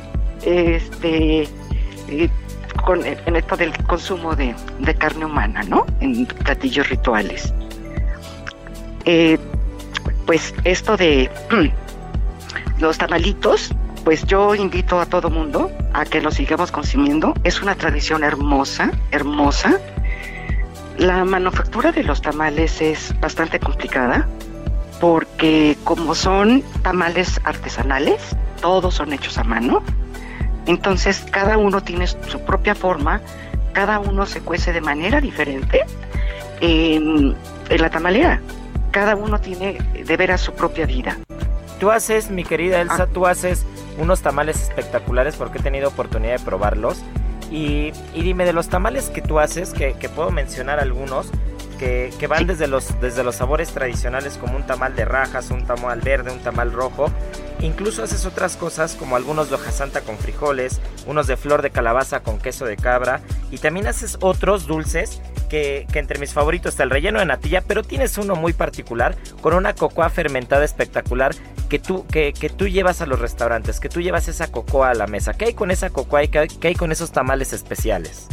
S7: este, con, en esto del consumo de, carne humana, ¿no? En platillos rituales. Eh, pues esto de (clears throat) los tamalitos, pues yo invito a todo mundo a que los sigamos consumiendo. Es una tradición hermosa, hermosa. La manufactura de los tamales es bastante complicada porque como son tamales artesanales, todos son hechos a mano. Entonces cada uno tiene su propia forma, cada uno se cuece de manera diferente en, la tamalera. Cada uno tiene de veras su propia vida
S1: tú haces, mi querida Elsa, ah. tú haces unos tamales espectaculares porque he tenido oportunidad de probarlos. Y, dime, de los tamales que tú haces, que, puedo mencionar algunos, que, van desde, los, desde los sabores tradicionales como un tamal de rajas, un tamal verde, un tamal rojo. Incluso haces otras cosas como algunos de hoja santa con frijoles, unos de flor de calabaza con queso de cabra. Y también haces otros dulces que, entre mis favoritos está el relleno de natilla, pero tienes uno muy particular con una cocoa fermentada espectacular que tú, que, tú llevas a los restaurantes, que tú llevas esa cocoa a la mesa. ¿Qué hay con esa cocoa y qué, hay con esos tamales especiales?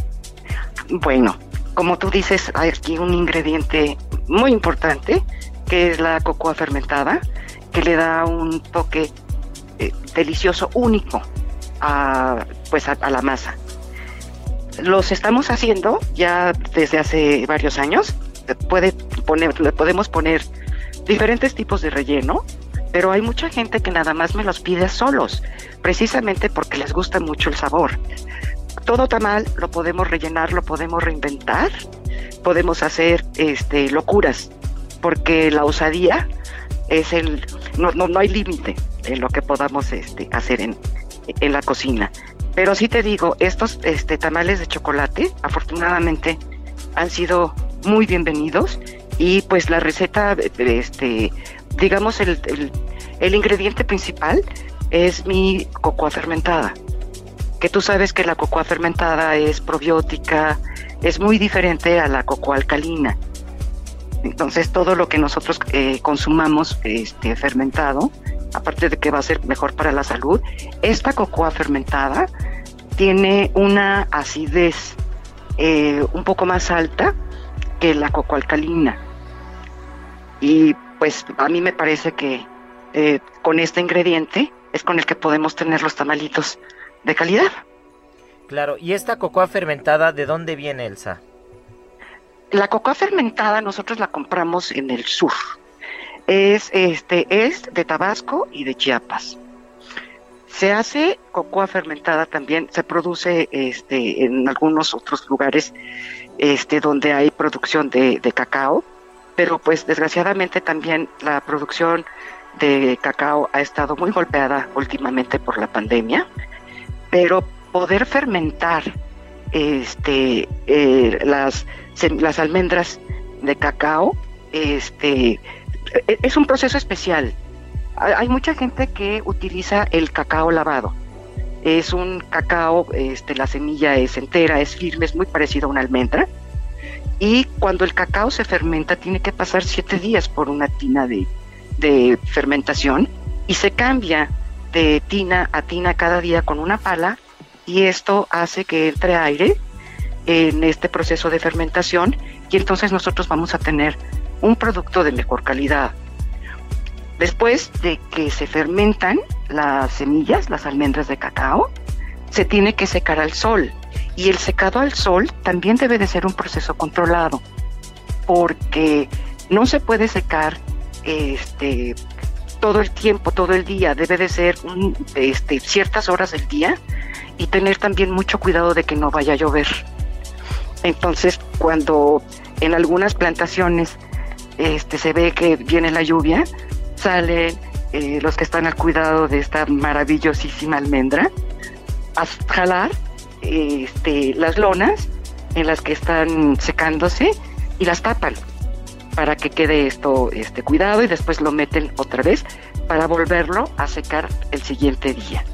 S7: Bueno, como tú dices, hay aquí un ingrediente muy importante que es la cocoa fermentada, que le da un toque eh, delicioso, único a, pues a la masa los estamos haciendo ya desde hace varios años. Puede poner, le podemos poner diferentes tipos de relleno, pero hay mucha gente que nada más me los pide solos, precisamente porque les gusta mucho el sabor. Todo tamal lo podemos rellenar, lo podemos reinventar, podemos hacer este locuras, porque la osadía es el no, no, no hay límite en lo que podamos este, hacer en, en la cocina. Pero sí te digo, estos este, tamales de chocolate, afortunadamente, han sido muy bienvenidos y pues la receta, este, digamos, el, el, ingrediente principal es mi cocoa fermentada. Que tú sabes que la cocoa fermentada es probiótica, es muy diferente a la cocoa alcalina. Entonces todo lo que nosotros eh, consumamos este, fermentado aparte de que va a ser mejor para la salud, esta cocoa fermentada tiene una acidez eh, un poco más alta que la cocoa alcalina. Y pues a mí me parece que eh, con este ingrediente es con el que podemos tener los tamalitos de calidad.
S1: Claro, ¿y esta cocoa fermentada de dónde viene, Elsa?
S7: La cocoa fermentada nosotros la compramos en el sur es, este, es de Tabasco y de Chiapas. Se hace cocoa fermentada también, se produce este, en algunos otros lugares este, donde hay producción de, de cacao, pero pues desgraciadamente también la producción de cacao ha estado muy golpeada últimamente por la pandemia, pero poder fermentar este, eh, las, las almendras de cacao este, e-, es un proceso especial. Hay mucha gente que utiliza el cacao lavado. Es un cacao, este, la semilla es entera, es firme, es muy parecido a una almendra. Y cuando el cacao se fermenta, tiene que pasar siete días por una tina de, de fermentación y se cambia de tina a tina cada día con una pala y esto hace que entre aire en este proceso de fermentación y entonces nosotros vamos a tener un producto de mejor calidad. Después de que se fermentan las semillas, las almendras de cacao, se tiene que secar al sol. Y el secado al sol también debe de ser un proceso controlado, porque no se puede secar este, todo el tiempo, todo el día, debe de ser este, ciertas horas del día y tener también mucho cuidado de que no vaya a llover. Entonces, cuando en algunas plantaciones este, se ve que viene la lluvia, salen eh, los que están al cuidado de esta maravillosísima almendra a jalar este, las lonas en las que están secándose y las tapan para que quede esto este, cuidado y después lo meten otra vez para volverlo a secar el siguiente día.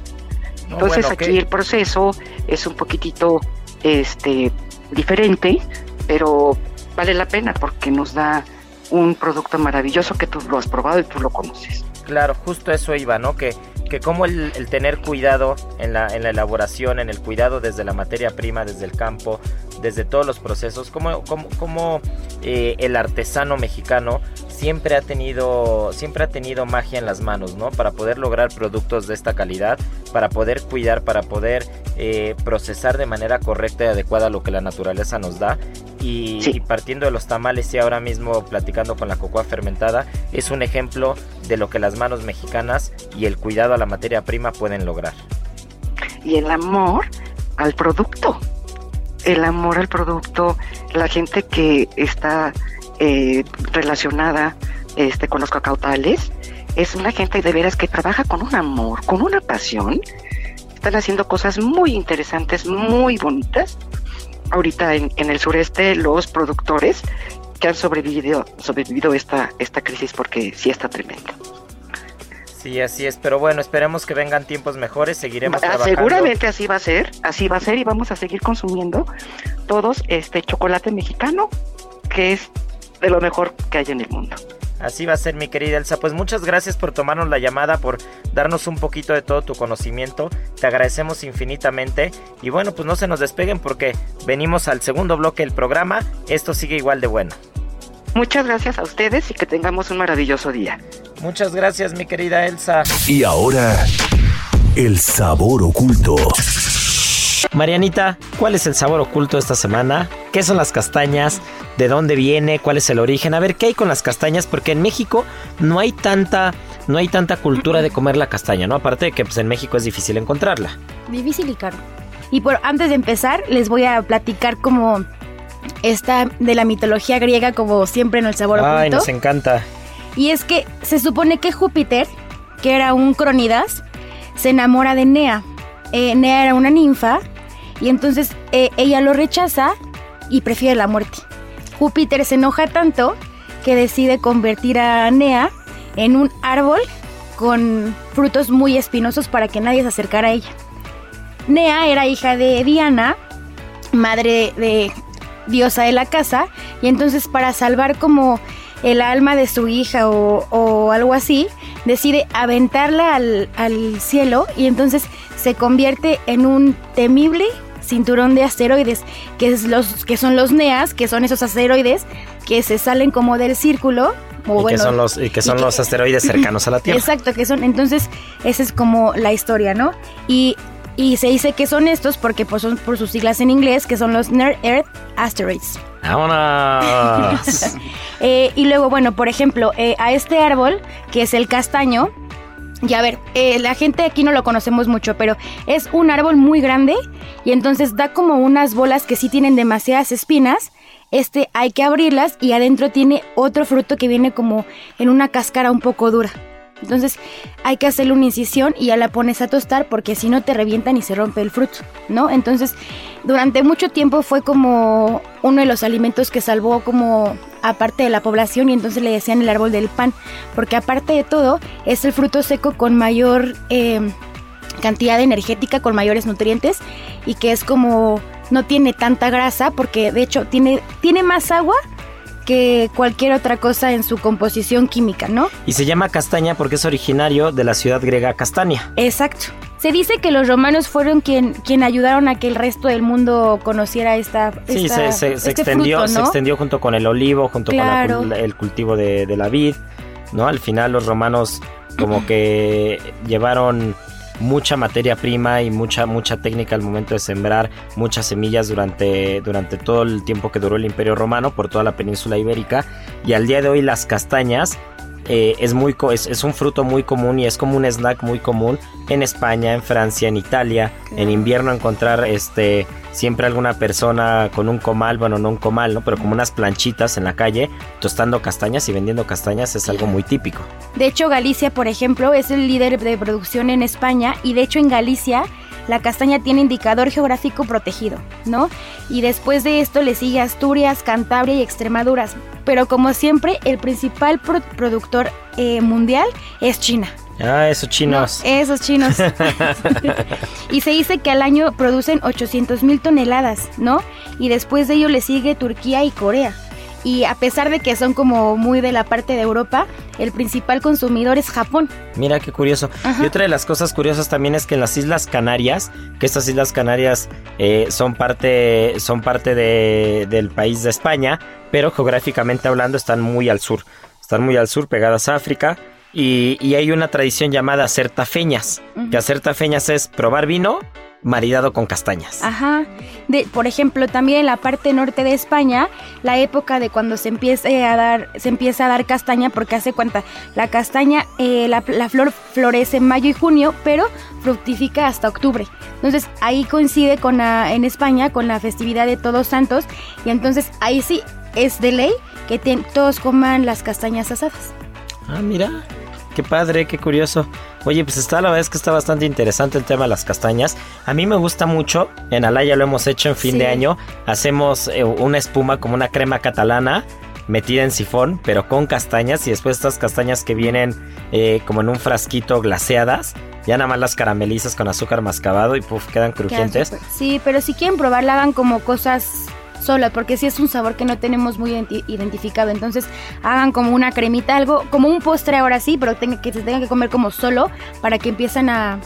S7: Entonces aquí el proceso es un poquitito este, diferente, pero vale la pena porque nos da un producto maravilloso que tú lo has probado y tú lo conoces.
S1: Claro, justo eso iba, ¿no? Que, que como el, tener cuidado en la, en la elaboración, en el cuidado desde la materia prima, desde el campo, desde todos los procesos, como, eh, el artesano mexicano siempre ha tenido siempre ha tenido magia en las manos, ¿no? Para poder lograr productos de esta calidad, para poder cuidar, para poder eh, procesar de manera correcta y adecuada lo que la naturaleza nos da. Y, partiendo de los tamales y ahora mismo platicando con la cocoa fermentada, es un ejemplo de lo que las manos mexicanas y el cuidado a la materia prima pueden lograr.
S7: Y el amor al producto. El amor al producto, la gente que está eh, relacionada este, con los cacautales, es una gente de veras que trabaja con un amor, con una pasión. Están haciendo cosas muy interesantes, muy bonitas. Ahorita en, en el sureste los productores que han sobrevivido, sobrevivido esta, esta crisis porque sí está tremendo.
S1: Sí, así es, pero bueno, esperemos que vengan tiempos mejores, seguiremos
S7: Ah,
S1: trabajando.
S7: Seguramente así va a ser, así va a ser y vamos a seguir consumiendo todos este chocolate mexicano que es de lo mejor que hay en el mundo.
S1: Así va a ser, mi querida Elsa. Pues muchas gracias por tomarnos la llamada, por darnos un poquito de todo tu conocimiento. Te agradecemos infinitamente. Y bueno, pues no se nos despeguen porque venimos al segundo bloque del programa. Esto sigue igual de bueno.
S7: Muchas gracias a ustedes y que tengamos un maravilloso día.
S1: Muchas gracias, mi querida Elsa.
S2: Y ahora, el sabor oculto.
S1: Marianita, ¿cuál es el sabor oculto de esta semana? ¿Qué son las castañas? ¿De dónde viene? ¿Cuál es el origen? A ver, ¿qué hay con las castañas? Porque en México no hay tanta, no hay tanta cultura de comer la castaña, ¿no? Aparte de que pues, en México es difícil encontrarla.
S5: Difícil y caro. Y por antes de empezar, les voy a platicar como esta de la mitología griega, como siempre en el sabor
S1: Ay,
S5: oculto.
S1: nos encanta.
S5: Y es que se supone que Júpiter, que era un cronidas, se enamora de Nea. Eh, Nea era una ninfa y entonces eh, ella lo rechaza y prefiere la muerte. Júpiter se enoja tanto que decide convertir a Nea en un árbol con frutos muy espinosos para que nadie se acercara a ella. Nea era hija de Diana, madre de diosa de la casa, y entonces para salvar como el alma de su hija o, algo así, decide aventarla al cielo y entonces se convierte en un temible cinturón de asteroides, que, es los, que son los NEAS, que son esos asteroides que se salen como del círculo. O
S1: y,
S5: bueno,
S1: que son los, y que son
S5: y que-
S1: los asteroides cercanos a la (laughs) Tierra.
S5: Exacto, que son. Entonces, esa es como la historia, ¿no? Y, y se dice que son estos porque pues, son por sus siglas en inglés, que son los Near Earth Asteroids.
S1: ¡Vámonos! (laughs)
S5: Eh, y luego, bueno, por ejemplo, eh, a este árbol, que es el castaño, y a ver, eh, la gente aquí no lo conocemos mucho, pero es un árbol muy grande y entonces da como unas bolas que sí tienen demasiadas espinas. Este hay que abrirlas y adentro tiene otro fruto que viene como en una cáscara un poco dura. Entonces hay que hacerle una incisión y ya la pones a tostar porque si no te revientan y se rompe el fruto, ¿no? Entonces durante mucho tiempo fue como uno de los alimentos que salvó como aparte de la población y entonces le decían el árbol del pan porque aparte de todo es el fruto seco con mayor eh, cantidad energética, con mayores nutrientes y que es como no tiene tanta grasa porque de hecho tiene, tiene más agua que cualquier otra cosa en su composición química, ¿no?
S1: y se llama castaña porque es originario de la ciudad griega Castania.
S5: Exacto. Se dice que los romanos fueron quien, quien ayudaron a que el resto del mundo conociera esta,
S1: Sí,
S5: esta-
S1: se, se- se
S5: este
S1: extendió,
S5: fruto,
S1: se extendió junto con el olivo, junto
S5: Claro.
S1: con la el cultivo de, de la vid, ¿no? Al final los romanos como que llevaron mucha materia prima y mucha mucha técnica al momento de sembrar muchas semillas durante, durante todo el tiempo que duró el Imperio Romano por toda la península ibérica. Y al día de hoy las castañas eh, es, muy, es, es un fruto muy común y es como un snack muy común en España, en Francia, en Italia. En invierno encontrar este siempre alguna persona con un comal, bueno, no un comal, ¿no? Pero como unas planchitas en la calle, tostando castañas y vendiendo castañas es algo muy típico.
S5: De hecho, Galicia, por ejemplo, es el líder de producción en España y de hecho en Galicia la castaña tiene indicador geográfico protegido, ¿no? Y después de esto le sigue Asturias, Cantabria y Extremadura. Pero como siempre, el principal pro- productor eh, mundial es China.
S1: Ah, esos chinos.
S5: Esos chinos. (laughs) (laughs) y se dice que al año producen 800 mil toneladas, ¿no? Y después de ello le sigue Turquía y Corea. Y a pesar de que son como muy de la parte de Europa, el principal consumidor es Japón.
S1: Mira qué curioso.
S5: Ajá.
S1: Y otra de las cosas curiosas también es que en las Islas Canarias, que estas Islas Canarias eh, son parte, son parte de- del país de España, pero geográficamente hablando están muy al sur. Están muy al sur, pegadas a África. Y, y hay una tradición llamada hacer tafeñas. Que hacer tafeñas es probar vino maridado con castañas.
S5: Ajá. De, por ejemplo, también en la parte norte de España, la época de cuando se empiece a dar, se empieza a dar castaña, porque hace cuenta, la castaña, eh, la, la flor florece en mayo y junio, pero fructifica hasta octubre. Entonces ahí coincide con la- en España con la festividad de Todos Santos, y entonces ahí sí es de ley que ten- todos coman las castañas asadas.
S1: Ah, mira. Qué padre, qué curioso. Oye, pues está la verdad es que está bastante interesante el tema de las castañas. A mí me gusta mucho. En Alaya lo hemos hecho en fin
S5: Sí.
S1: de año. Hacemos eh, una espuma como una crema catalana metida en sifón, pero con castañas y después estas castañas que vienen eh, como en un frasquito glaseadas, ya nada más las caramelizas con azúcar mascabado y puff, quedan crujientes.
S5: Sí, pero si quieren probarla, hagan como cosas solas, porque sí es un sabor que no tenemos muy identi- identificado. Entonces, hagan como una cremita, algo, como un postre ahora sí, pero que se tenga que comer como solo para que empiecen a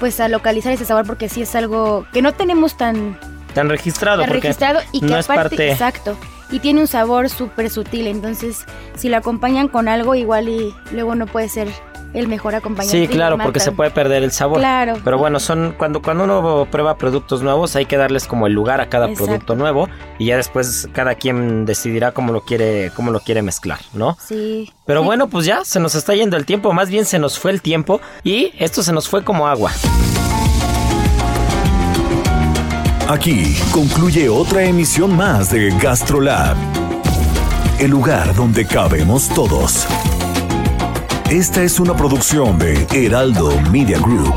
S5: pues a localizar ese sabor porque sí es algo que no tenemos tan,
S1: Tan registrado,
S5: tan
S1: porque
S5: registrado y que
S1: no es
S5: aparte,
S1: parte...
S5: exacto, y tiene un sabor súper sutil, entonces si lo acompañan con algo igual y luego no puede ser el mejor acompañante.
S1: Sí, claro, porque se puede perder el sabor.
S5: Claro.
S1: Pero bueno, son cuando cuando uno prueba productos nuevos hay que darles como el lugar a cada
S5: Exacto.
S1: producto nuevo y ya después cada quien decidirá cómo lo quiere cómo lo quiere mezclar, ¿no?
S5: Sí.
S1: Pero bueno, pues ya se nos está yendo el tiempo, más bien se nos fue el tiempo y esto se nos fue como agua.
S2: Aquí concluye otra emisión más de GastroLab, el lugar donde cabemos todos. Esta es una producción de Heraldo Media Group.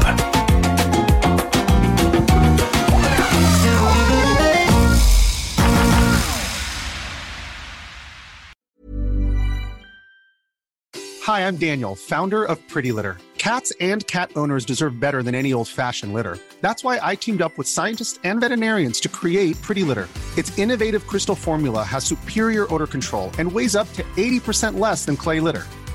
S8: Hi, I'm Daniel, founder of Pretty Litter. Cats and cat owners deserve better than any old fashioned litter. That's why I teamed up with scientists and veterinarians to create Pretty Litter. Its innovative crystal formula has superior odor control and weighs up to 80% less than clay litter.